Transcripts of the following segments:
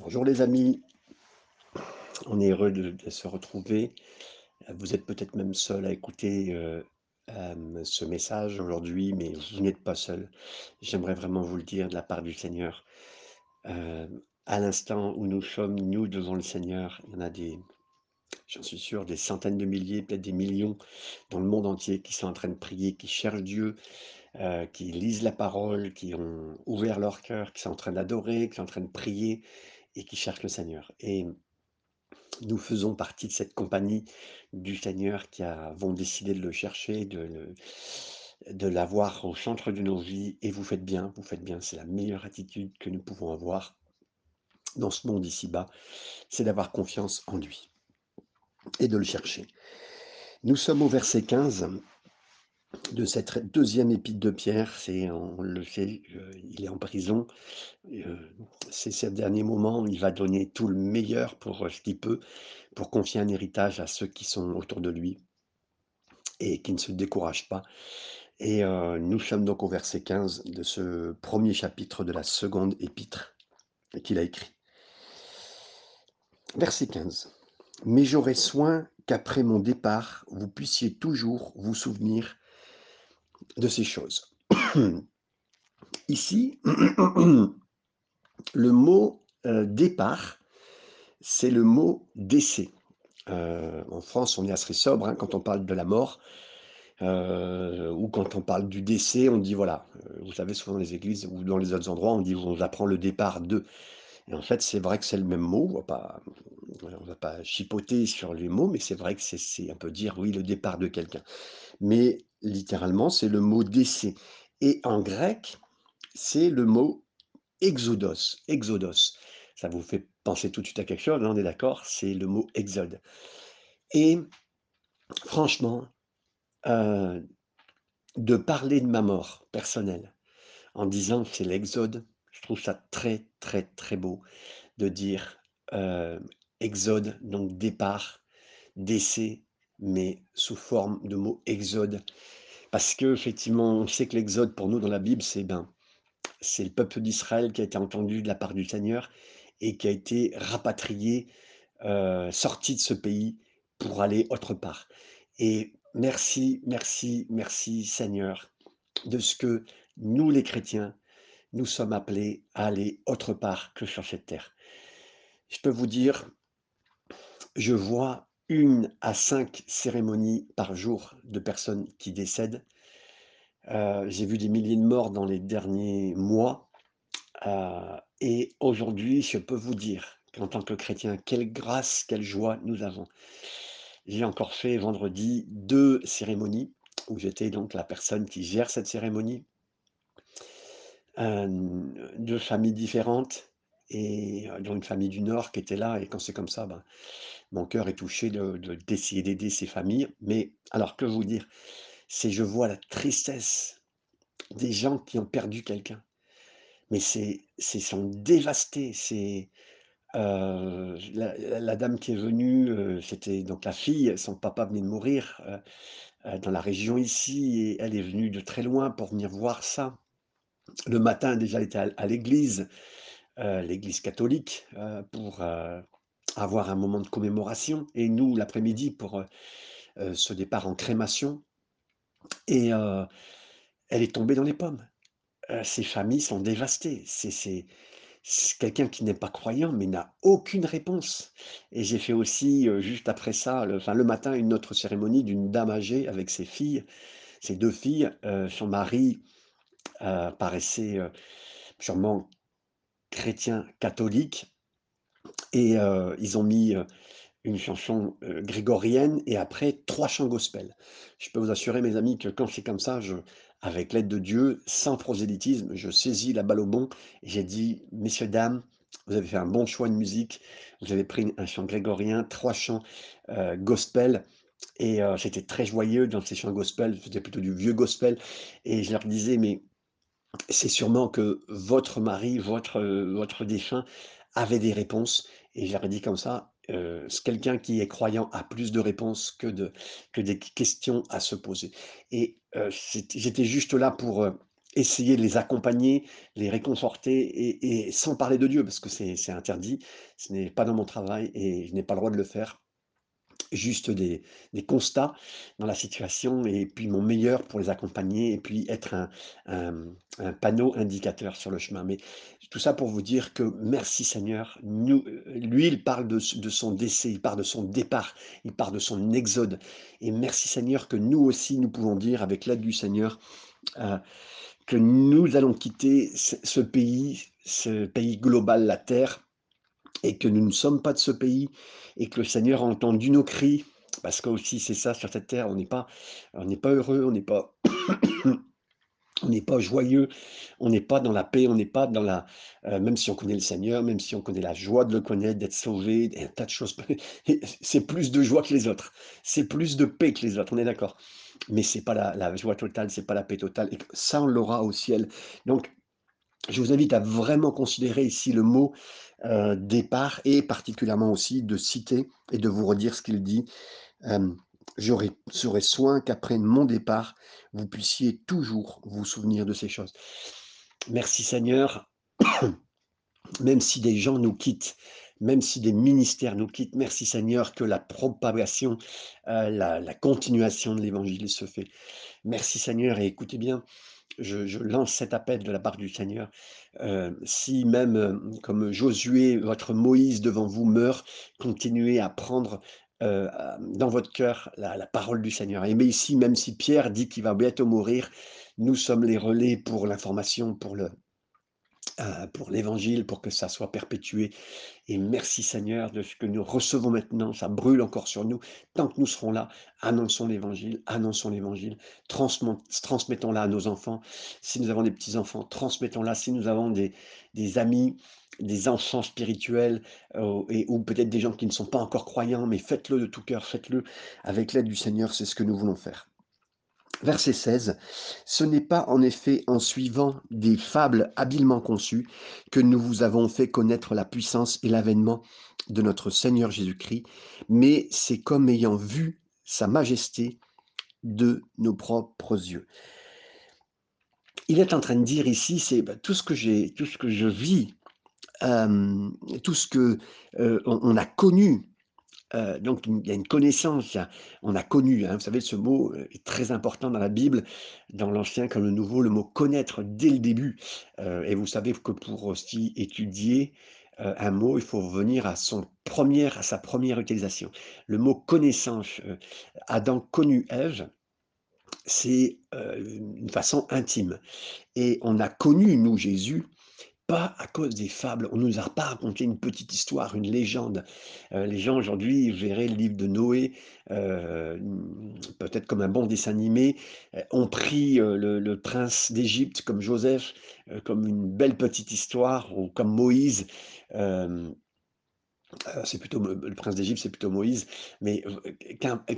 Bonjour les amis, on est heureux de, se retrouver. Vous êtes peut-être même seul à écouter euh, euh, ce message aujourd'hui, mais vous n'êtes pas seul. J'aimerais vraiment vous le dire de la part du Seigneur. Euh, à l'instant où nous sommes, nous, devant le Seigneur, il y en a des, j'en suis sûr, des centaines de milliers, peut-être des millions dans le monde entier qui sont en train de prier, qui cherchent Dieu, qui lisent la parole, qui ont ouvert leur cœur, qui sont en train d'adorer, qui sont en train de prier et qui cherchent le Seigneur. Et nous faisons partie de cette compagnie du Seigneur qui avons décidé de le chercher, de de l'avoir au centre de nos vies et vous faites bien, vous faites bien, c'est la meilleure attitude que nous pouvons avoir dans ce monde ici-bas, c'est d'avoir confiance en lui et de le chercher. Nous sommes au verset 15 de cette deuxième épître de Pierre, c'est on le sait, euh, il est en prison, euh, c'est ces derniers moments, il va donner tout le meilleur pour euh, ce qu'il peut, pour confier un héritage à ceux qui sont autour de lui et qui ne se découragent pas. Et nous sommes donc au verset 15 de ce premier chapitre de la seconde épître qu'il a écrit. Verset 15. Mais j'aurai soin qu'après mon départ, vous puissiez toujours vous souvenir de ces choses. Ici, le mot euh, départ, c'est le mot décès. Euh, en France, on est assez sobre hein, quand on parle de la mort. Euh, ou quand on parle du décès, on dit voilà, vous savez, souvent dans les églises ou dans les autres endroits, on dit on apprend le départ de. Et en fait, c'est vrai que c'est le même mot, on va pas, on va pas chipoter sur les mots, mais c'est vrai que c'est un peu dire oui, le départ de quelqu'un. Mais littéralement, c'est le mot décès. Et en grec, c'est le mot exodos. Exodos. Ça vous fait penser tout de suite à quelque chose, on est d'accord C'est le mot exode. Et franchement, euh, de parler de ma mort personnelle en disant que c'est l'exode, je trouve ça très, très, très beau de dire euh, exode, donc départ, décès, mais sous forme de mot exode. Parce que effectivement, on sait que l'exode pour nous dans la Bible, c'est ben, c'est le peuple d'Israël qui a été entendu de la part du Seigneur et qui a été rapatrié, euh, sorti de ce pays pour aller autre part. Et merci, merci, merci Seigneur de ce que nous les chrétiens, nous sommes appelés à aller autre part que sur cette terre. Je peux vous dire, je vois une à cinq cérémonies par jour de personnes qui décèdent. Euh, J'ai vu des milliers de morts dans les derniers mois. euh, et aujourd'hui, je peux vous dire qu'en tant que chrétien, quelle grâce, quelle joie nous avons. J'ai encore fait vendredi deux cérémonies où j'étais donc la personne qui gère cette cérémonie. euh, deux familles différentes et dont une famille du Nord qui était là. Et quand c'est comme ça, ben, mon cœur est touché de, de- d'essayer d'aider ces familles. Mais alors, que vous dire, c'est je vois la tristesse des gens qui ont perdu quelqu'un. Mais c'est, sont dévastés. C'est euh, la, la- la dame qui est venue, c'était donc la fille, son papa venait de mourir dans la région ici, et elle est venue de très loin pour venir voir ça. Le matin, déjà, elle était à, à l'église, euh, l'église catholique, euh, pour euh, avoir un moment de commémoration, et nous, l'après-midi, pour ce départ en crémation. Et elle est tombée dans les pommes. Ces familles sont dévastées. C'est quelqu'un qui n'est pas croyant, mais n'a aucune réponse et j'ai fait aussi, juste après ça, le le matin, une autre cérémonie d'une dame âgée avec ses filles, ses 2 filles. Son mari, paraissait, sûrement chrétien catholique et heu, ils ont mis, heu, une chanson, heu, grégorienne et après 3 chants gospel. Je peux vous assurer mes amis que quand c'est comme ça, avec l'aide de Dieu, sans prosélytisme, je saisis la balle au bond et j'ai dit: «Messieurs, dames, vous avez fait un bon choix de musique. Vous avez pris un chant grégorien, 3 chants, gospel» et j'étais très joyeux dans ces chants gospel, c'était plutôt du vieux gospel et je leur disais: «Mais c'est sûrement que votre mari, votre, votre défunt avait des réponses et ai dit comme ça, quelqu'un qui est croyant a plus de réponses que que des questions à se poser et j'étais juste là pour, essayer de les accompagner, les réconforter et et sans parler de Dieu parce que c'est interdit. Ce n'est pas dans mon travail et je n'ai pas le droit de le faire. Juste des des constats dans la situation et puis mon meilleur pour les accompagner et puis être un un, panneau indicateur sur le chemin. Mais tout ça pour vous dire que merci Seigneur, nous, heu, lui, il parle de de son décès, il parle de son départ, il parle de son exode et merci Seigneur que nous aussi, nous pouvons dire avec l'aide du Seigneur, heu, que nous allons quitter ce pays, ce pays global, la terre et que nous ne sommes pas de ce pays et que le Seigneur a entendu nos cris. Parce qu'aussi c'est ça sur cette terre, on n'est pas on n'est pas heureux, on n'est pas on n'est pas joyeux, on n'est pas dans la paix, on n'est pas dans la heu, même si on connaît le Seigneur, même si on connaît la joie de le connaître, d'être sauvé un tas de choses c'est plus de joie que les autres. C'est plus de paix que les autres, on est d'accord? Mais c'est pas la joie totale, c'est pas la paix totale et que ça, on l'aura au ciel. Donc je vous invite à vraiment considérer ici le mot, heu, départ et particulièrement aussi de citer et de vous redire ce qu'il dit, hem: «J'aurai soin qu'après mon départ, vous puissiez toujours vous souvenir de ces choses». Merci Seigneur, même si des gens nous quittent, même si des ministères nous quittent, merci Seigneur que la propagation, la la continuation de l'évangile se fait. Merci Seigneur et écoutez bien, je lance cet appel de la part du Seigneur, heu, si même, hem, comme Josué, votre Moïse devant vous meurt, continuez à prendre, heu, à dans votre cœur la la parole du Seigneur. Et mais ici, même si Pierre dit qu'il va bientôt mourir, nous sommes les relais pour l'information, pour le pour l'évangile, pour que ça soit perpétué et merci Seigneur de ce que nous recevons maintenant, ça brûle encore sur nous. Tant que nous serons là, annonçons l'évangile, annonçons l'évangile, transmettons-la à nos enfants. Si nous avons des petits-enfants, transmettons-la. Si nous avons des amis, des enfants spirituels, heu, et ou peut-être des gens qui ne sont pas encore croyants, mais faites-le de tout cœur, faites-le avec l'aide du Seigneur, c'est ce que nous voulons faire. Verset 16, Ce n'est pas en effet en suivant des fables habilement conçues que nous vous avons fait connaître la puissance et l'avènement de notre Seigneur Jésus-Christ, mais c'est comme ayant vu sa majesté de nos propres yeux. Il est en train de dire ici, c'est bah, tout ce que j'ai, tout ce que je vis, hem, tout ce que, on on a connu Donc il y a une connaissance, a on a connu, hein, vous savez ce mot, est très important dans la Bible, dans l'Ancien comme le Nouveau, le mot connaître dès le début, et vous savez que pour aussi étudier, un mot, il faut revenir à son première à sa première utilisation. Le mot connaissance, Adam connut Ève, c'est, une façon intime. Et on a connu, nous, Jésus, pas à cause des fables. On nous a pas raconté une petite histoire, une légende. Heu, les gens aujourd'hui verraient le livre de Noé, heu, mmh, peut-être comme un bon dessin animé, heu, ont pris, heu, le prince d'Égypte comme Joseph, comme une belle petite histoire ou comme Moïse, c'est plutôt le prince d'Égypte, c'est plutôt Moïse, mais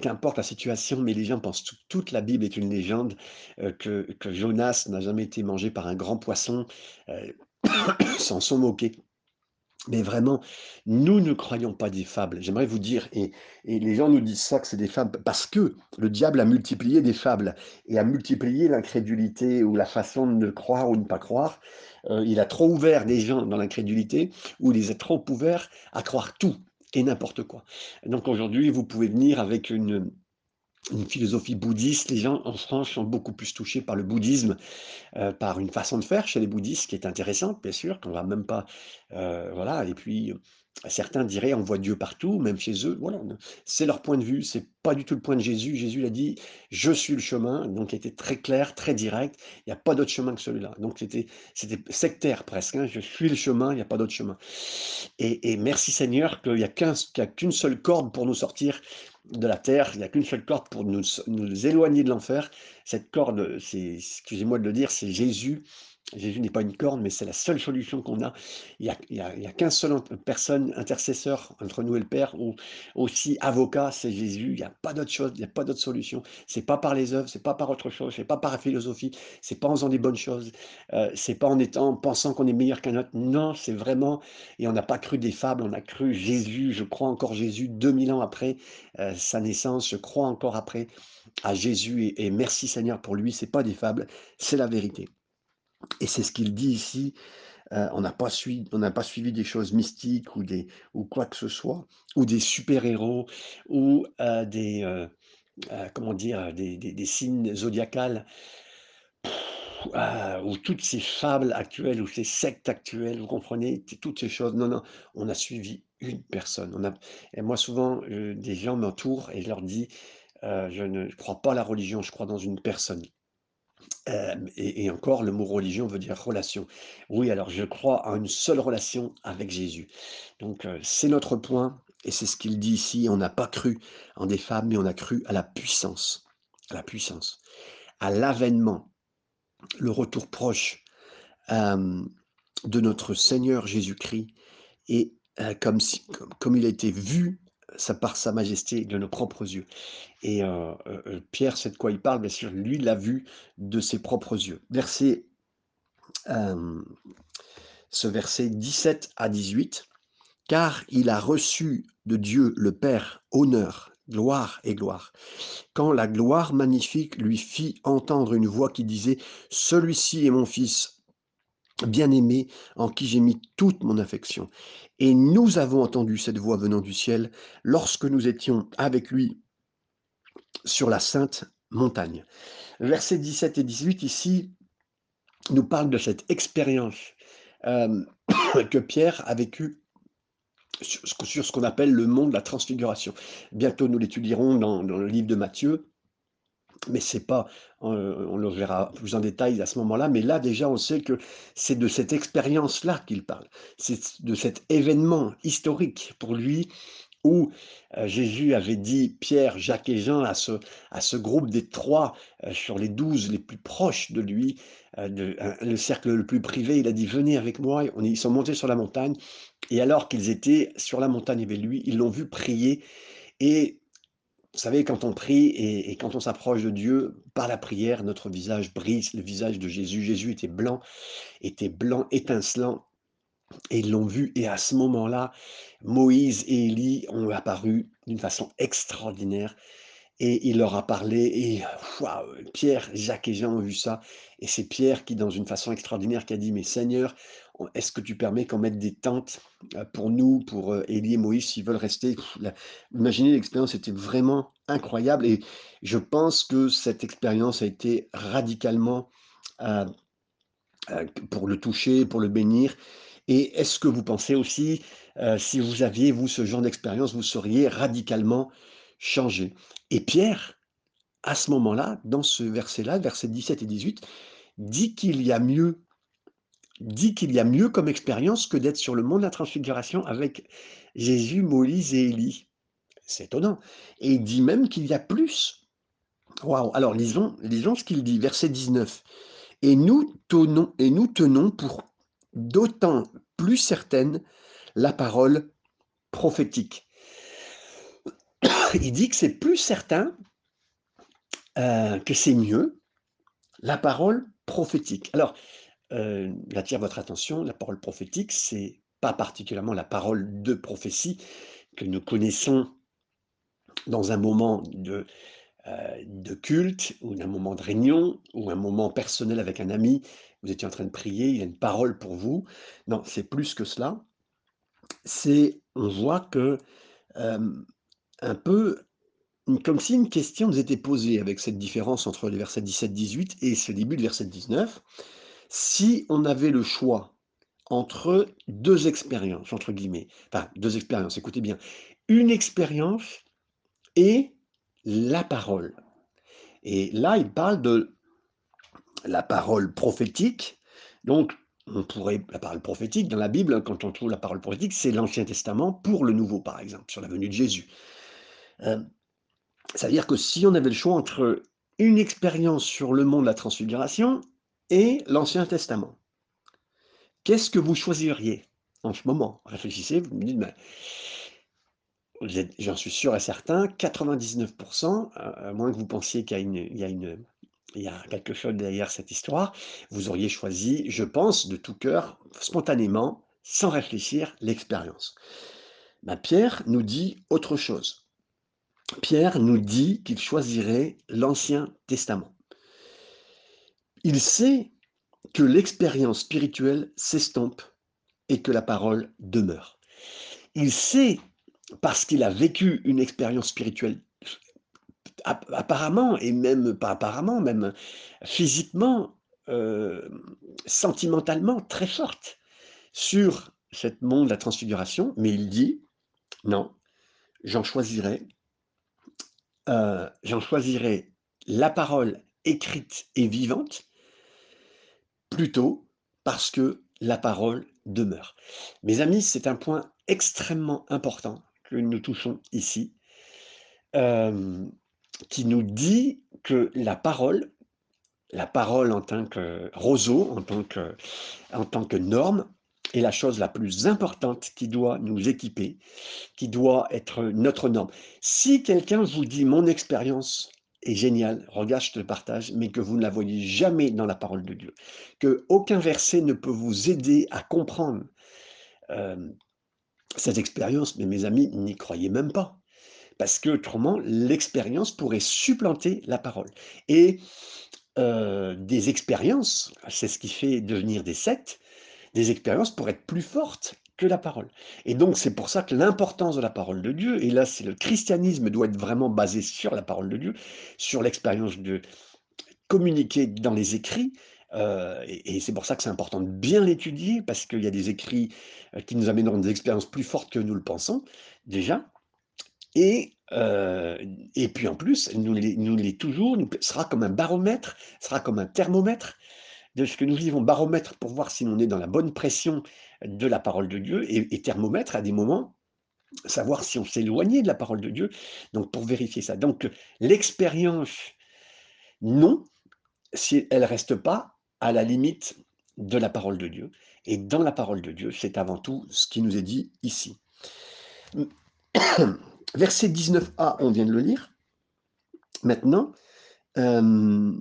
qu'importe la situation, mais les gens pensent toute toute la Bible est une légende, que que Jonas n'a jamais été mangé par un grand poisson, s'en sont moqués. Mais vraiment, nous ne croyons pas des fables. J'aimerais vous dire, et, les gens nous disent ça, que c'est des fables, parce que le diable a multiplié des fables et a multiplié l'incrédulité ou la façon de croire ou de ne pas croire. Euh, il a trop ouvert des gens dans l'incrédulité ou il les a trop ouverts à croire tout et n'importe quoi. Donc aujourd'hui, vous pouvez venir avec une, une philosophie bouddhiste. Les gens en France sont beaucoup plus touchés par le bouddhisme heu, par une façon de faire chez les bouddhistes qui est intéressante, bien sûr, qu'on va même pas, heu, voilà et puis, certains diraient: «On voit Dieu partout», même chez eux, voilà, c'est leur point de vue, c'est pas du tout le point de Jésus. Jésus, il a dit: «Je suis le chemin», donc il était très clair, très direct. Il y a pas d'autre chemin que celui-là. Donc c'était sectaire presque, hein: «Je suis le chemin, il y a pas d'autre chemin» et merci Seigneur qu'il y a qu'une seule corde pour nous sortir de la terre, il n'y a qu'une seule corde pour nous nous éloigner de l'enfer. Cette corde, excusez-moi de le dire, c'est Jésus. Jésus n'est pas une corne, mais c'est la seule solution qu'on a. Il y a, a, qu'un seul personne intercesseur entre nous et le Père, ou aussi avocat, c'est Jésus. Il n'y a pas d'autre chose, il n'y a pas d'autre solution. C'est pas par les œuvres, c'est pas par autre chose, c'est pas par la philosophie, c'est pas en faisant des bonnes choses, euh, c'est pas en étant, en pensant qu'on est meilleur qu'un autre. Non, c'est vraiment, et on n'a pas cru des fables, on a cru Jésus. Je crois encore Jésus 2000 ans après euh, sa naissance. Je crois encore après à Jésus et, et merci Seigneur pour lui. C'est pas des fables, c'est la vérité. Et c'est ce qu'il dit ici, on n'a pas suivi des choses mystiques ou quoi que ce soit, ou des super-héros ou, des, comment dire? Des signes zodiacales ou toutes ces fables actuelles ou ces sectes actuelles, vous comprenez? Toutes ces choses. Non, non, on a suivi une personne. Et moi souvent, des gens m'entourent et je leur dis, «Je ne crois pas à la religion, je crois dans une personne». Et encore le mot religion veut dire relation. Oui, alors je crois en une seule relation avec Jésus. Donc c'est notre point et c'est ce qu'il dit ici, on n'a pas cru en des fables, mais on a cru à la puissance, à la puissance, à l'avènement, le retour proche, de notre Seigneur Jésus-Christ et comme comme il a été vu, ça par sa majesté de nos propres yeux. Et heu heu heu, Pierre sait de quoi il parle, bien sûr, lui l'a vu de ses propres yeux. Verset, ce verset 17 à 18: «Car il a reçu de Dieu le Père honneur, gloire et gloire, quand la gloire magnifique lui fit entendre une voix qui disait: "Celui-ci est mon fils bien-aimé, en qui j'ai mis toute mon affection." Et nous avons entendu cette voix venant du ciel, lorsque nous étions avec lui sur la sainte montagne. Versets 17 et 18 ici nous parlent de cette expérience, hem, que Pierre a vécue sur ce qu'on appelle le mont de la transfiguration. Bientôt nous l'étudierons dans dans le livre de Matthieu, mais c'est pas, on le verra plus en détail à ce moment-là, mais là déjà on sait que c'est de cette expérience-là qu'il parle. C'est de cet événement historique pour lui où, Jésus avait dit Pierre, Jacques et Jean à ce à ce groupe des 3 heu, sur les 12 les plus proches de lui, le cercle le plus privé, il a dit: «Venez avec moi» ils sont montés sur la montagne et alors qu'ils étaient sur la montagne avec lui, ils l'ont vu prier et vous savez quand on prie et quand on s'approche de Dieu par la prière, notre visage c'est le visage de Jésus. Jésus était blanc était blanc étincelant. Et ils l'ont vu. Et à ce moment-là, Moïse et Élie ont apparu d'une façon extraordinaire et il leur a parlé et! Pierre, Jacques et Jean ont vu ça et c'est Pierre qui, dans une façon extraordinaire, qui a dit: «Mais Seigneur, est-ce que tu permets qu'on mette des tentes, heu, pour nous, pour, heu, Élie et Moïse s'ils veulent rester?» Imaginez l'expérience était vraiment incroyable et je pense que cette expérience a été radicalement, heu, pour le toucher, pour le bénir et est-ce que vous pensez aussi, si vous aviez, vous, ce genre d'expérience, vous seriez radicalement Et Pierre, à ce moment-là, dans ce verset-là, versets 17 et 18, dit qu'il y a mieux dit qu'il y a mieux comme expérience que d'être sur le mont de la transfiguration avec Jésus, Moïse et Élie. C'est étonnant et il dit même qu'il y a plus. Waouh! Alors lisons lisons ce qu'il dit, verset 19: «Et nous tenons et nous tenons pour d'autant plus certaine la parole prophétique». Il dit que c'est plus certain heu, que c'est mieux la parole prophétique. Alors, heu, j'attire votre attention, la parole prophétique, c'est pas particulièrement la parole de prophétie que nous connaissons dans un moment de, heu, de culte ou d'un moment de réunion ou un moment personnel avec un ami. Vous étiez en train de prier, il y a une parole pour vous. Non, c'est plus que cela. C'est on voit que, hem, un peu comme si une question nous était posée avec cette différence entre les versets 17-18 et ce début de verset 19. Si on avait le choix entre 2 expériences, entre guillemets, enfin 2 expériences, écoutez bien, une expérience et la parole. Et là, il parle de la parole prophétique. Donc, on pourrait la parole prophétique dans la Bible, quand on trouve la parole prophétique, c'est l'Ancien Testament pour le Nouveau, par exemple, sur la venue de Jésus. Hem Ça veut dire que si on avait le choix entre une expérience sur le mont de la transfiguration et l'Ancien Testament, qu'est-ce que vous choisiriez en ce moment? Réfléchissez, vous me dites, j'en suis sûr et certain, 99 à à moins que vous pensiez qu'il y a y a quelque chose derrière cette histoire, vous auriez choisi, je pense, de tout cœur, spontanément, sans réfléchir, l'expérience. Ben, Pierre nous dit autre chose. Pierre nous dit qu'il choisirait l'Ancien Testament. Il sait que l'expérience spirituelle s'estompe et que la parole demeure. Il sait, parce qu'il a vécu une expérience spirituelle apparemment, et même pas apparemment, même physiquement, euh, sentimentalement très forte sur cette monde de la transfiguration, mais il dit, non, j'en choisirai, euh, j'en choisirai la parole écrite et vivante, plutôt parce que la parole demeure. Mes amis, c'est un point extrêmement important que nous touchons ici, euh, qui nous dit que la parole, la parole en tant que roseau, en tant que norme, est la chose la plus importante qui doit nous équiper, qui doit être notre norme. Si quelqu'un vous dit mon expérience est géniale, regarde, je te le partage, mais que vous ne la voyez jamais dans la parole de Dieu, que aucun verset ne peut vous aider à comprendre euh, cette expérience, mais mes amis, n'y croyez même pas. Parce que autrement, l'expérience pourrait supplanter la parole. Et euh, des expériences, c'est ce qui fait devenir des sectes, des expériences pour être plus fortes que la parole. Et donc, c'est pour ça que l'importance de la parole de Dieu, et là, c'est le christianisme doit être vraiment basé sur la parole de Dieu, sur l'expérience de communiquer dans les écrits. Euh, et, c'est pour ça que c'est important de bien l'étudier, parce qu'il y a des écrits euh, qui nous amèneront des expériences plus fortes que nous le pensons, déjà. Et, euh, et puis en plus, nous les, nous les toujours, sera comme un baromètre, sera comme un thermomètre de ce que nous vivons, baromètre pour voir si on est dans la bonne pression de la parole de Dieu, et, thermomètre à des moments, savoir si on éloigné de la parole de Dieu, donc pour vérifier ça. Donc l'expérience, non, si elle ne reste pas à la limite de la parole de Dieu. Et dans la parole de Dieu, c'est avant tout ce qui nous est dit ici. Verset 19a, on vient de le lire. Maintenant, euh,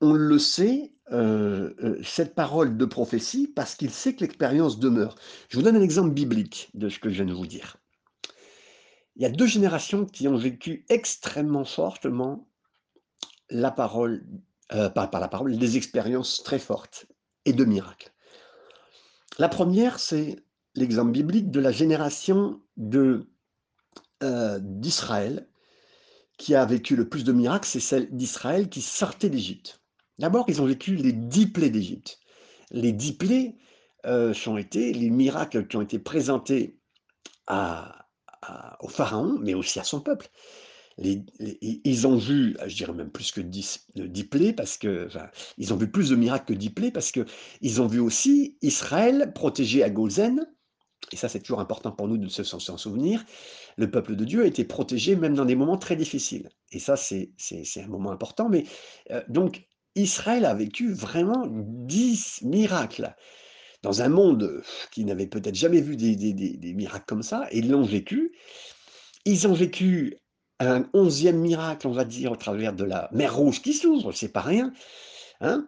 on le sait, euh, euh, cette parole de prophétie, parce qu'il sait que l'expérience demeure. Je vous donne un exemple biblique de ce que je viens de vous dire. Il y a deux générations qui ont vécu extrêmement fortement la parole, euh, par, la parole, des expériences très fortes et de miracles. La première, c'est l'exemple biblique de la génération d'Israël qui a vécu le plus de miracles, c'est celle d'Israël qui sortait d'Égypte. D'abord, ils ont vécu les dix plaies d'Égypte. Les dix plaies euh, sont été les miracles qui ont été présentés au pharaon, mais aussi à son peuple. ils ont vu, je dirais même plus que dix, plaies, parce que, ils ont vu plus de miracles que dix plaies, parce qu'ils ont vu aussi Israël protégé à Gozen, et ça c'est toujours important pour nous de s'en souvenir, le peuple de Dieu a été protégé même dans des moments très difficiles. Et ça c'est un moment important, mais euh, donc Israël a vécu vraiment dix miracles dans un monde qui n'avait peut-être jamais vu des, miracles comme ça, et ils l'ont vécu. Ils ont vécu un onzième miracle, on va dire, au travers de la mer Rouge qui s'ouvre, c'est pas rien. Hein.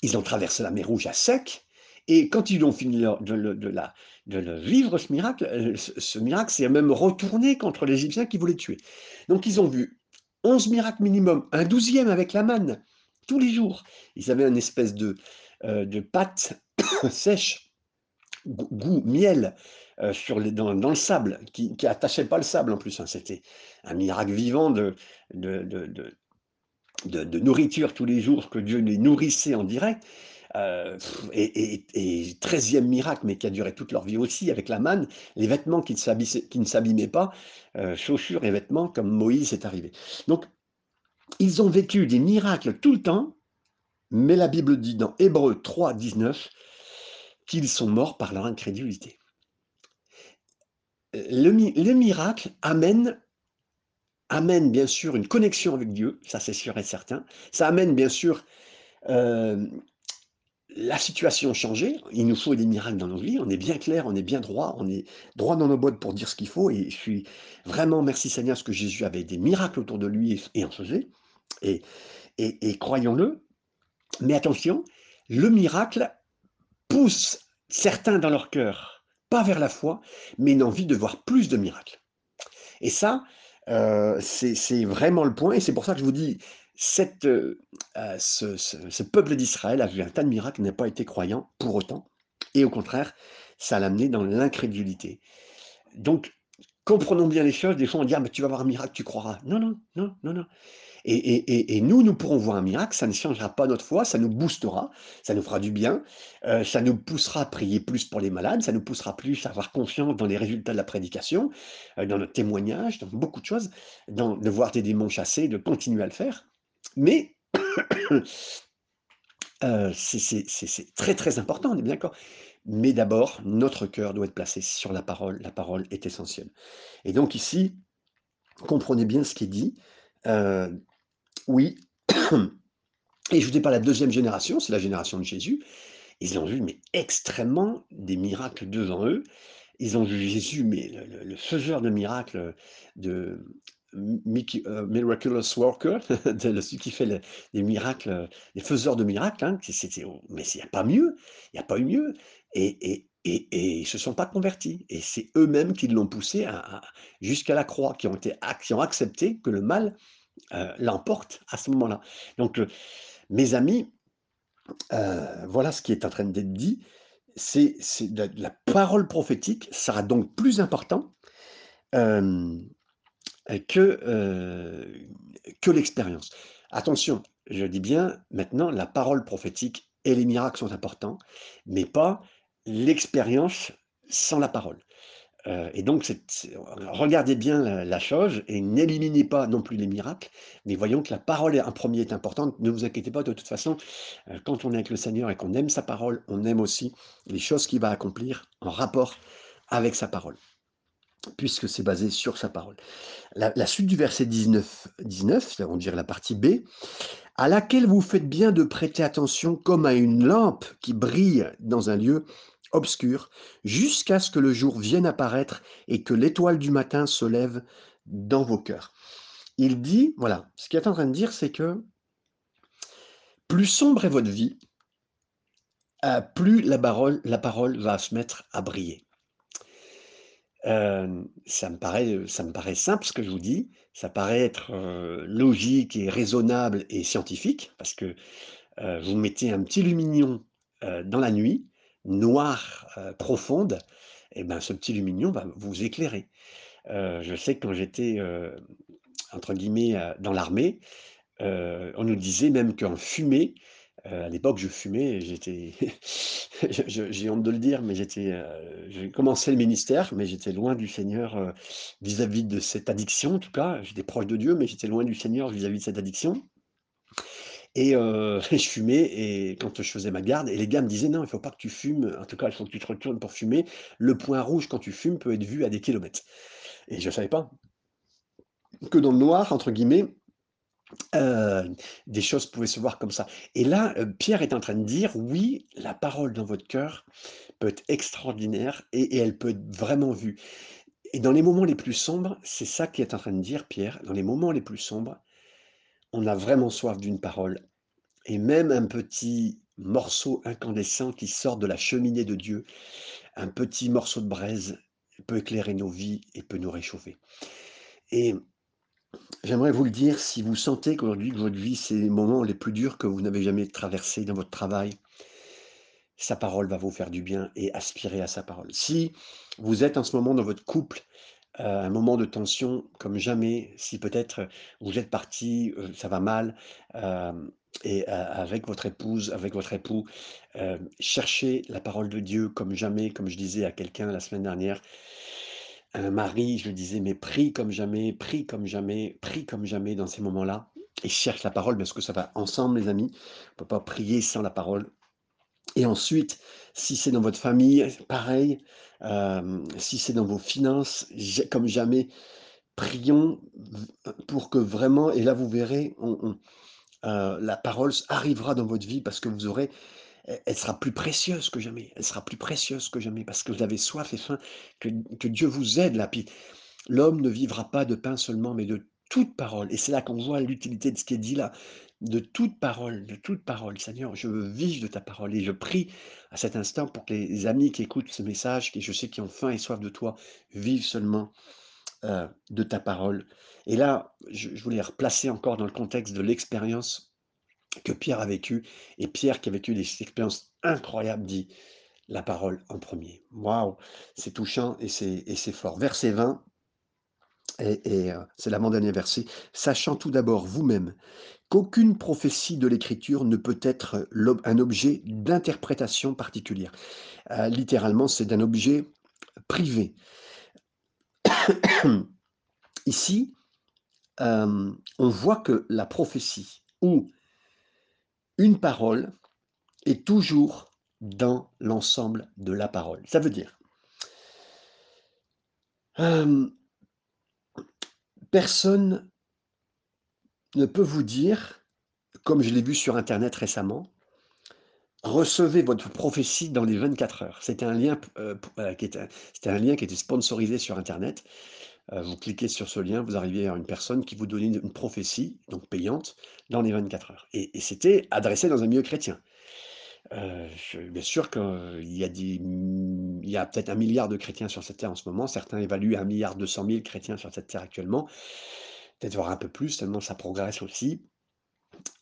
ils ont traversé la mer Rouge à sec, et quand ils ont fini de, le vivre, ce miracle, euh, ce, miracle s'est même retourné contre les Égyptiens qui voulaient tuer. Donc ils ont vu onze miracles minimum, un douzième avec la manne, tous les jours. Ils avaient une espèce de, euh, de pâte sèche, goût, miel, euh, sur les, dans, le sable, qui n'attachait pas le sable en plus. Hein. C'était un miracle vivant de, de, de, nourriture tous les jours, que Dieu les nourrissait en direct. Euh, et, et, 13e miracle, mais qui a duré toute leur vie aussi, avec la manne, les vêtements qui ne s'abîmaient pas, chaussures et vêtements, comme Moïse est arrivé. Donc, ils ont vécu des miracles tout le temps, mais la Bible dit dans Hébreu 3, 19 qu'ils sont morts par leur incrédulité. Le, miracle amène, amène bien sûr une connexion avec Dieu, ça c'est sûr et certain. Ça amène bien sûr euh, la situation changée. Il nous faut des miracles dans nos vies. On est bien clair, on est bien droit, on est droit dans nos bottes pour dire ce qu'il faut. Et je suis vraiment, merci Seigneur, parce que Jésus avait des miracles autour de lui et en faisait. Et, et, croyons-le, mais attention, le miracle pousse certains dans leur cœur, pas vers la foi, mais une envie de voir plus de miracles. Et ça, euh, c'est vraiment le point, et c'est pour ça que je vous dis, Heu heu, ce peuple d'Israël a vu un tas de miracles, n'a pas été croyant pour autant et au contraire, ça l'a amené dans l'incrédulité. Donc comprenons bien les choses, des fois on dit: «Ah mais tu vas voir un miracle, tu croiras». Non, non, non, non, non et nous, nous pourrons voir un miracle, ça ne changera pas notre foi, ça nous boostera, ça nous fera du bien, heu, ça nous poussera à prier plus pour les malades, ça nous poussera plus à avoir confiance dans les résultats de la prédication, dans notre témoignage, dans beaucoup de choses, dans de voir tes démons chassés, de continuer à le faire. Mais heu, c'est très, très important, on est bien d'accord. Mais d'abord, notre cœur doit être placé sur la parole, la parole est essentielle et donc ici, comprenez bien ce qui est dit, heu, oui et je vous ai pas la deuxième génération, c'est la génération de Jésus. Ils ont vu, mais extrêmement des miracles devant eux. Ils ont vu Jésus, mais le le faiseur de miracles, de Miraculous Worker, celui qui fait le les miracles, les faiseurs de miracles, hein, c'était mais il y a pas mieux, il y a pas eu mieux. Et et et et ils se sont pas convertis. Et c'est eux-mêmes qui l'ont poussé jusqu'à la croix, qui ont été qui ont accepté que le mal, heu, l'emporte à ce moment-là. Donc, mes amis, heu, voilà ce qui est en train d'être dit, c'est la parole prophétique sera donc plus important, heu, que, heu, que l'expérience. Attention, je dis bien maintenant la parole prophétique et les miracles sont importants, mais pas l'expérience sans la parole. Heu et donc regardez bien la la chose et n'éliminez pas non plus les miracles, mais voyons que la parole en 1er est importante. Ne vous inquiétez pas, de toute façon, quand on est avec le Seigneur et qu'on aime sa parole, on aime aussi les choses qu'il va accomplir en rapport avec sa parole, puisque c'est basé sur sa parole. La suite du verset 19- 19, on dirait la partie B: «À laquelle vous faites bien de prêter attention comme à une lampe qui brille dans un lieu obscur, jusqu'à ce que le jour vienne apparaître et que l'étoile du matin se lève dans vos cœurs». Il dit voilà, ce qu'il est en train de dire, c'est que plus sombre est votre vie heu, plus la parole la parole va se mettre à briller. Ça me paraît, ça me paraît simple ce que je vous dis, ça paraît être, logique et raisonnable et scientifique parce que, vous mettez un petit lumignon, dans la nuit, noire, profonde et ben, ce petit lumignon va vous éclairer. Je sais que quand j'étais, entre guillemets, «dans l'armée», on nous disait même qu'en fumée, heu, à l'époque je fumais j'étais j'ai honte de le dire, mais j'étais, heu, j'ai commencé le ministère, mais j'étais loin du Seigneur, heu, vis-à-vis de cette addiction en tout cas. J'étais proche de Dieu, mais j'étais loin du Seigneur vis-à-vis de cette addiction et je fumais et quand je faisais ma garde et les gars me disaient: «Non, il faut pas que tu fumes, en tout cas, il faut que tu te retournes pour fumer. Le point rouge quand tu fumes peut être vu à des kilomètres» et je savais pas que dans le «noir» entre guillemets, des choses pouvaient se voir comme ça. Et là, Pierre est en train de dire: «Oui, la parole dans votre cœur peut être extraordinaire et et elle peut être vraiment vue» et dans les moments les plus sombres, c'est ça qu'il est en train de dire Pierre, dans les moments les plus sombres, on a vraiment soif d'une parole et même un petit morceau incandescent qui sort de la cheminée de Dieu, un petit morceau de braise peut éclairer nos vies et peut nous réchauffer. Et j'aimerais vous le dire, si vous sentez qu'aujourd'hui que votre vie, c'est les moments les plus durs que vous n'avez jamais traversés dans votre travail sa parole va vous faire du bien et aspirez à sa parole. Si vous êtes en ce moment dans votre couple, heu, un moment de tension comme jamais, si peut-être, vous êtes partis, heu, ça va mal, hem et avec votre épouse, avec votre époux, cherchez la parole de Dieu comme jamais, comme je disais à quelqu'un la semaine dernière, un mari, je lui disais: «Mais prie comme jamais, prie comme jamais, prie comme jamais dans ces moments-là et cherche la parole parce que ça va ensemble les amis, on peut pas prier sans la parole» et ensuite, si c'est dans votre famille, pareil, si c'est dans vos finances, comme jamais, prions pour que vraiment et là vous verrez, la parole arrivera dans votre vie parce que vous aurez elle elle sera plus précieuse que jamais, elle sera plus précieuse que jamais parce que vous avez soif et faim, que Dieu vous aide là, puis l'homme ne vivra pas de pain seulement, mais de toute parole et c'est là qu'on voit l'utilité de ce qui est dit là, de toute parole, de toute parole. Seigneur, je veux vivre de ta parole et je prie à cet instant pour que les amis qui écoutent ce message, qui je sais qui ont faim et soif de toi, vivent seulement heu, de ta parole. Et là, je je voulais replacer encore dans le contexte de l'expérience que Pierre a vécue et Pierre qui a vécu des expériences incroyables dit: «La parole en premier. Waouh! C'est touchant et c'est fort. Verset 20 et heu, c'est l'avant-dernier verset: «Sachant tout d'abord vous-mêmes qu'aucune prophétie de l'Écriture ne peut être un objet d'interprétation particulière». Heu, littéralement, c'est d'un objet privé. Ici, hem, on voit que la prophétie ou une parole est toujours dans l'ensemble de la parole. Ça veut dire hem personne ne peut vous dire, comme je l'ai vu sur internet récemment recevez votre prophétie dans les 24 heures. Qui était c'était un lien qui était sponsorisé sur internet. Heu, vous cliquez sur ce lien, vous arrivez à une personne qui vous donnait une prophétie, donc payante, dans les 24 heures et c'était adressé dans un milieu chrétien. Je bien sûr qu'il y a des m il y a peut-être 1 000 000 de chrétiens sur cette terre en ce moment. Certains évaluent à 1 200 000 chrétiens sur cette terre actuellement. Peut-être voire un peu plus tellement ça progresse aussi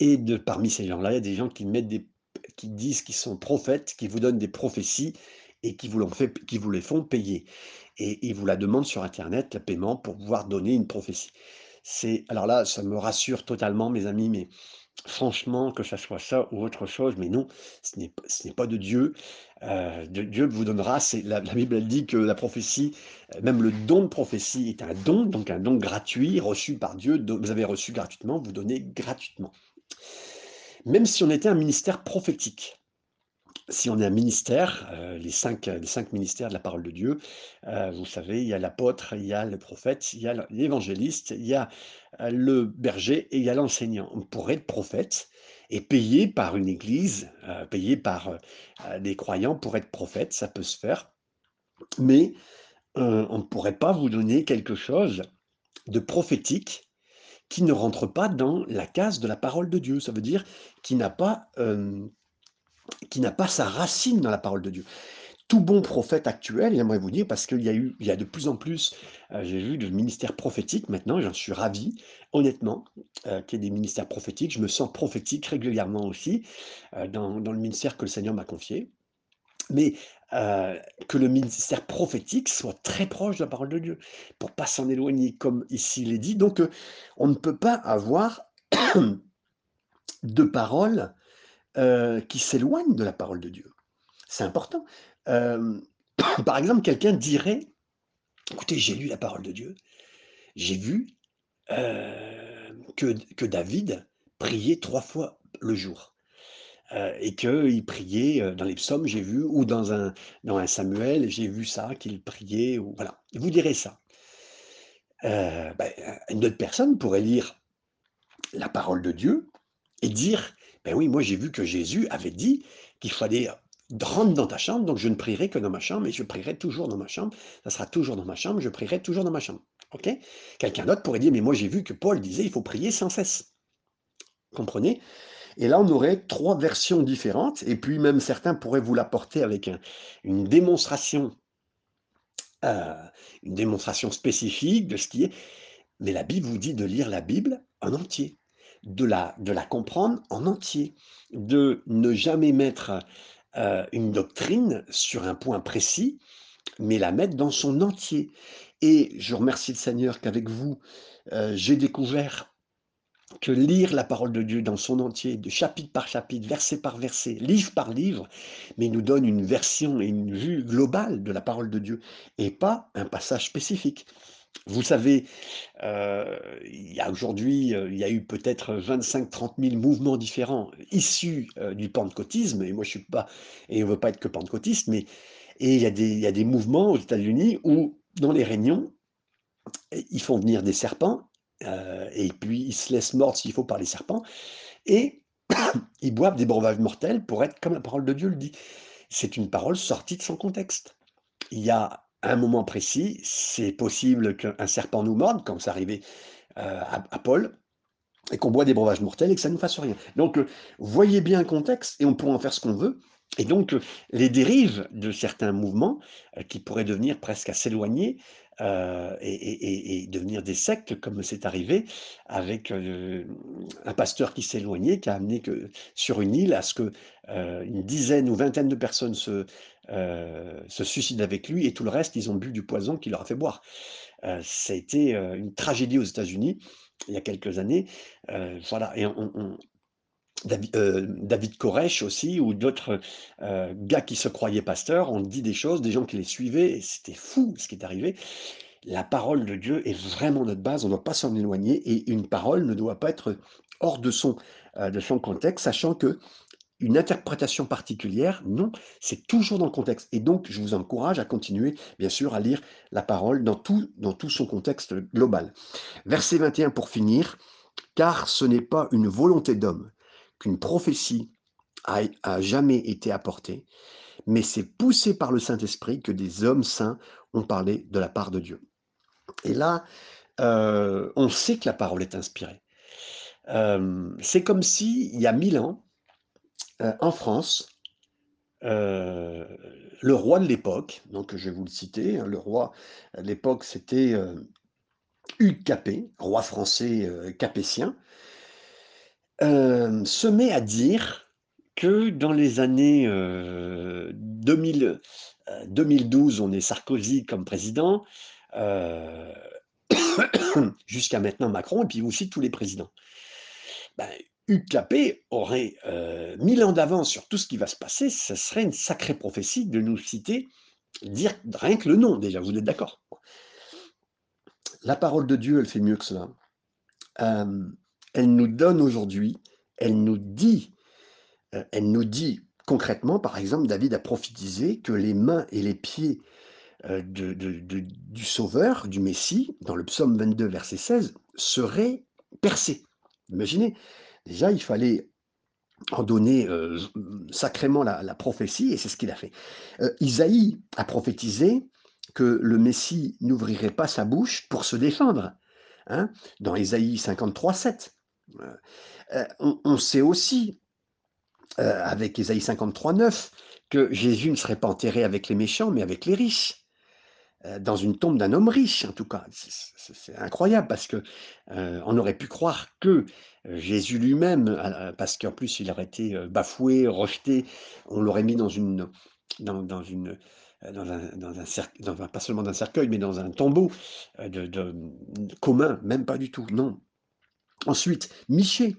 et parmi ces gens-là, il y a des gens qui mettent des qui disent qu'ils sont prophètes, qui vous donnent des prophéties et qui vous les font payer et ils vous la demandent sur internet, le paiement pour pouvoir donner une prophétie. C'est alors là, ça me rassure totalement mes amis, mais franchement, que ça soit ça ou autre chose, mais non, ce n'est pas de Dieu. De Dieu vous donnera, c'est la la Bible, elle dit que la prophétie, heu, même le don de prophétie est un don, donc un don gratuit reçu par Dieu, vous avez reçu gratuitement, vous donnez gratuitement. Même si on était un ministère prophétique. Si on est un ministère, heu, les 5, heu, les 5 ministères de la parole de Dieu, heu, vous savez, il y a l'apôtre, il y a le prophète, il y a l'évangéliste, il y a, heu, le berger et il y a l'enseignant. On pourrait être prophète et payé par une église, heu, payé par, des croyants pour être prophète, ça peut se faire. Mais, on ne pourrait pas vous donner quelque chose de prophétique qui ne rentre pas dans la case de la parole de Dieu. Ça veut dire qui n'a pas, qui n'a pas sa racine dans la parole de Dieu. Tout bon prophète actuel, j'aimerais vous dire, parce qu'il y a eu il y a de plus en plus, heu, j'ai vu de ministères prophétiques maintenant, j'en suis ravi, honnêtement, heu, qu'il y ait des ministères prophétiques. Je me sens prophétique régulièrement aussi, heu, dans le ministère que le Seigneur m'a confié. Mais, que le ministère prophétique soit très proche de la parole de Dieu, pour pas s'en éloigner comme ici il est dit. Donc, on ne peut pas avoir de paroles, heu, qui s'éloignent de la parole de Dieu. C'est important. Hem, par exemple, quelqu'un dirait: «Écoutez, j'ai lu la parole de Dieu, j'ai vu, hem, que que David priait 3 fois le jour, et qu'il priait, dans les psaumes, j'ai vu ou dans un dans un Samuel, j'ai vu ça, qu'il priait» voilà. Vous direz ça. Bah, une autre personne pourrait lire la parole de Dieu et dire: «Beh oui, moi j'ai vu que Jésus avait dit qu'il fallait rentre dans ta chambre, donc je ne prierai que dans ma chambre et je prierai toujours dans ma chambre. Ça sera toujours dans ma chambre, je prierai toujours dans ma chambre». OK? Quelqu'un d'autre pourrait dire: «Mais moi j'ai vu que Paul disait: "Il faut prier sans cesse"». Comprenez? Et là, on aurait 3 versions différentes et puis même certains pourraient vous l'apporter avec un une démonstration heu, une démonstration spécifique de ce qui est mais la Bible vous dit de lire la Bible en entier, de la de comprendre en entier, de ne jamais mettre, heu, une doctrine sur un point précis, mais la mettre dans son entier et je remercie le Seigneur qu'avec vous, heu, j'ai découvert que lire la parole de Dieu dans son entier, de chapitre par chapitre, verset par verset, livre par livre, mais nous donne une version et une vue globale de la parole de Dieu et pas un passage spécifique. Vous savez, heu, il y a aujourd'hui, heu, il y a eu peut-être 25-30 000 mouvements différents issus, heu, du pentecôtisme et moi je suis pas et on veut pas être que pentecôtiste, mais il y a des mouvements aux États-Unis où dans les réunions ils font venir des serpents, et puis ils se laissent mordre s'il faut par les serpents et ils boivent des breuvages mortels pour être comme la parole de Dieu le dit. C'est une parole sortie de son contexte. Il y a un moment précis, c'est possible qu'un serpent nous morde, comme c'est arrivé, heu, à à Paul et qu'on boit des breuvages mortels et que ça nous fasse rien. Donc, heu, voyez bien le contexte et on pourra en faire ce qu'on veut. Et donc, euh, les dérives de certains mouvements, euh, qui pourraient devenir presque à s'éloigner, et devenir des sectes comme c'est arrivé avec, un pasteur qui éloigné, qui a amené que sur une île à ce que, heu, une dizaine ou vingtaine de personnes se, heu, se suicident avec lui et tout le reste, ils ont bu du poison qu'il leur a fait boire. Heu, ça a été, heu, une tragédie aux États-Unis, il y a quelques années, voilà et on David Koresh aussi ou d'autres, gars qui se croyaient pasteurs ont dit des choses, des gens qui les suivaient et c'était fou ce qui est arrivé. La parole de Dieu est vraiment notre base, on ne doit pas s'en éloigner et une parole ne doit pas être hors de son contexte, sachant que une interprétation particulière, non, c'est toujours dans le contexte et donc je vous encourage à continuer, bien sûr, à lire la parole dans tout son contexte global. Verset 21 pour finir: «Car ce n'est pas une volonté d'homme qu'une prophétie a jamais été apportée, mais c'est poussé par le Saint-Esprit que des hommes saints ont parlé de la part de Dieu». Et là, heu, on sait que la parole est inspirée. Hem, c'est comme si, il y a 1000 ans, heu, en France, heu, le roi de l'époque, donc je vais vous le citer, hein, le roi à l'époque c'était, heu, Hugues Capet, roi français, capétien, se met à dire que dans les années, heu, 2000, heu, 2012, on est Sarkozy comme président, jusqu'à maintenant Macron et puis aussi tous les présidents. Ben, Capet aurait, heu, 1000 ans d'avance sur tout ce qui va se passer, ce serait une sacrée prophétie de nous citer, dire rien que le nom déjà, vous êtes d'accord? La parole de Dieu, elle fait mieux que cela. Hem, elle nous donne aujourd'hui, elle nous dit, heu, elle nous dit concrètement, par exemple, David a prophétisé que les mains et les pieds, du sauveur, du Messie, dans le psaume 22, verset 16, seraient percés. Imaginez, déjà il fallait en donner, heu, sacrément la prophétie et c'est ce qu'il a fait. Heu, Isaïe a prophétisé que le Messie n'ouvrirait pas sa bouche pour se défendre, hein, dans Ésaïe 53:7. Heu heu, on sait aussi, avec Ésaïe 53:9 que Jésus ne serait pas enterré avec les méchants, mais avec les riches dans une tombe d'un homme riche, en tout cas. C'est incroyable parce que, heu, on aurait pu croire que, Jésus lui-même, parce qu'en plus il aurait été, heu, bafoué, rejeté, on l'aurait mis dans une dans un dans un cerc dans un pas seulement dans un cercueil, mais dans un tombeau, mmh, commun, même pas du tout, non. Ensuite, Michée,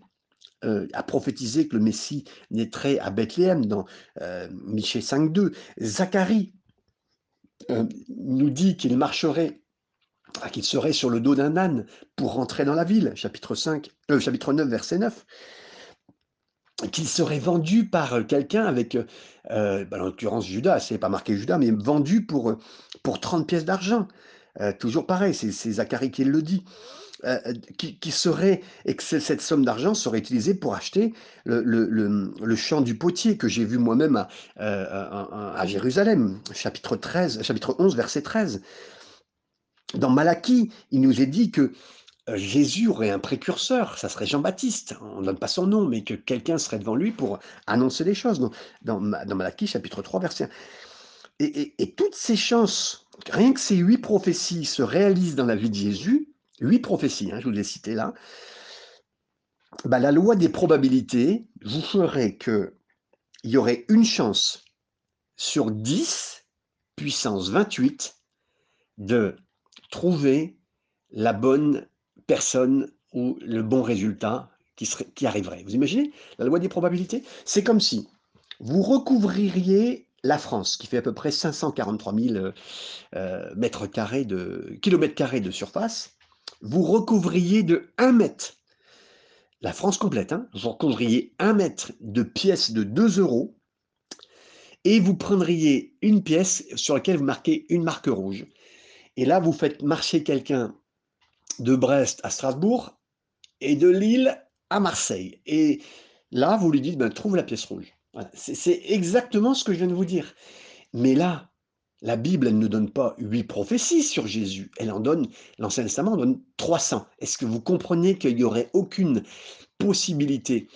heu, a prophétisé que le Messie naîtrait à Bethléem dans, heu, Michée 5:2. Zacharie nous dit qu'il marcherait qu'il serait sur le dos d'un âne pour rentrer dans la ville, chapitre 5, heu, chapitre 9, verset 9. Qu'il serait vendu par, quelqu'un avec, heu, bah, en l'occurrence Judas, c'est pas marqué Judas, mais vendu pour, pour 30 pièces d'argent. Heu, toujours pareil, c'est Zacharie qui le dit. Qui serait et que ce cette somme d'argent serait utilisée pour acheter le champ du potier que j'ai vu moi-même à à Jérusalem, chapitre 13, chapitre 11, verset 13. Dans Malachie, il nous est dit que, heu, Jésus aurait un précurseur, ça serait Jean-Baptiste. On ne donne pas son nom, mais que quelqu'un serait devant lui pour annoncer les choses. Dans dans Ma dans Malachie chapitre 3 verset 1 et toutes ces chances, rien que ces 8 prophéties se réalisent dans la vie de Jésus, 8 prophéties, hein, je vous les ai citées là, bah, la loi des probabilités vous ferait qu'il y aurait une chance sur 10 puissance 28 de trouver la bonne personne ou le bon résultat qui arriverait. Vous imaginez? La loi des probabilités? C'est comme si vous recouvririez la France, qui fait à peu près 543 000, heu heu, mètres carrés de kilomètres carrés de surface, vous recouvriez de 1 mètre la France complète, hein, vous recouvriez 1 mètre de pièces de 2 euros et vous prendriez une pièce sur laquelle vous marquez une marque rouge et là, vous faites marcher quelqu'un de Brest à Strasbourg et de Lille à Marseille. Et là, vous lui dites, ben, trouve la pièce rouge. C'est exactement ce que je viens de vous dire. Mais là, la Bible, ne donne pas huit prophéties sur Jésus. Elle en donne, l'Ancien Testament en donne 300. Est-ce que vous comprenez qu'il n'y aurait aucune possibilité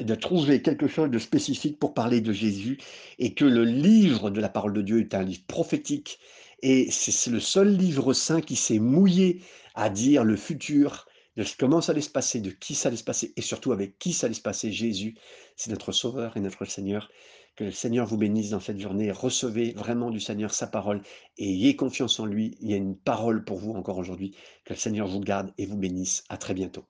de trouver quelque chose de spécifique pour parler de Jésus et que le livre de la parole de Dieu est un livre prophétique et c'est le seul livre saint qui s'est mouillé à dire le futur de comment ça allait se passer, de qui ça allait se passer et surtout avec qui ça allait se passer. Jésus, c'est notre sauveur et notre Seigneur. Que le Seigneur vous bénisse dans cette journée. Recevez vraiment du Seigneur sa parole et ayez confiance en lui. Il y a une parole pour vous encore aujourd'hui. Que le Seigneur vous garde et vous bénisse. À très bientôt.